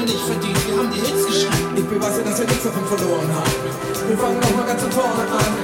Namen nicht verdient, wir haben die Hits geschrieben. Ich beweise, dass wir nichts davon verloren haben. Wir fangen nochmal ganz von vorne an.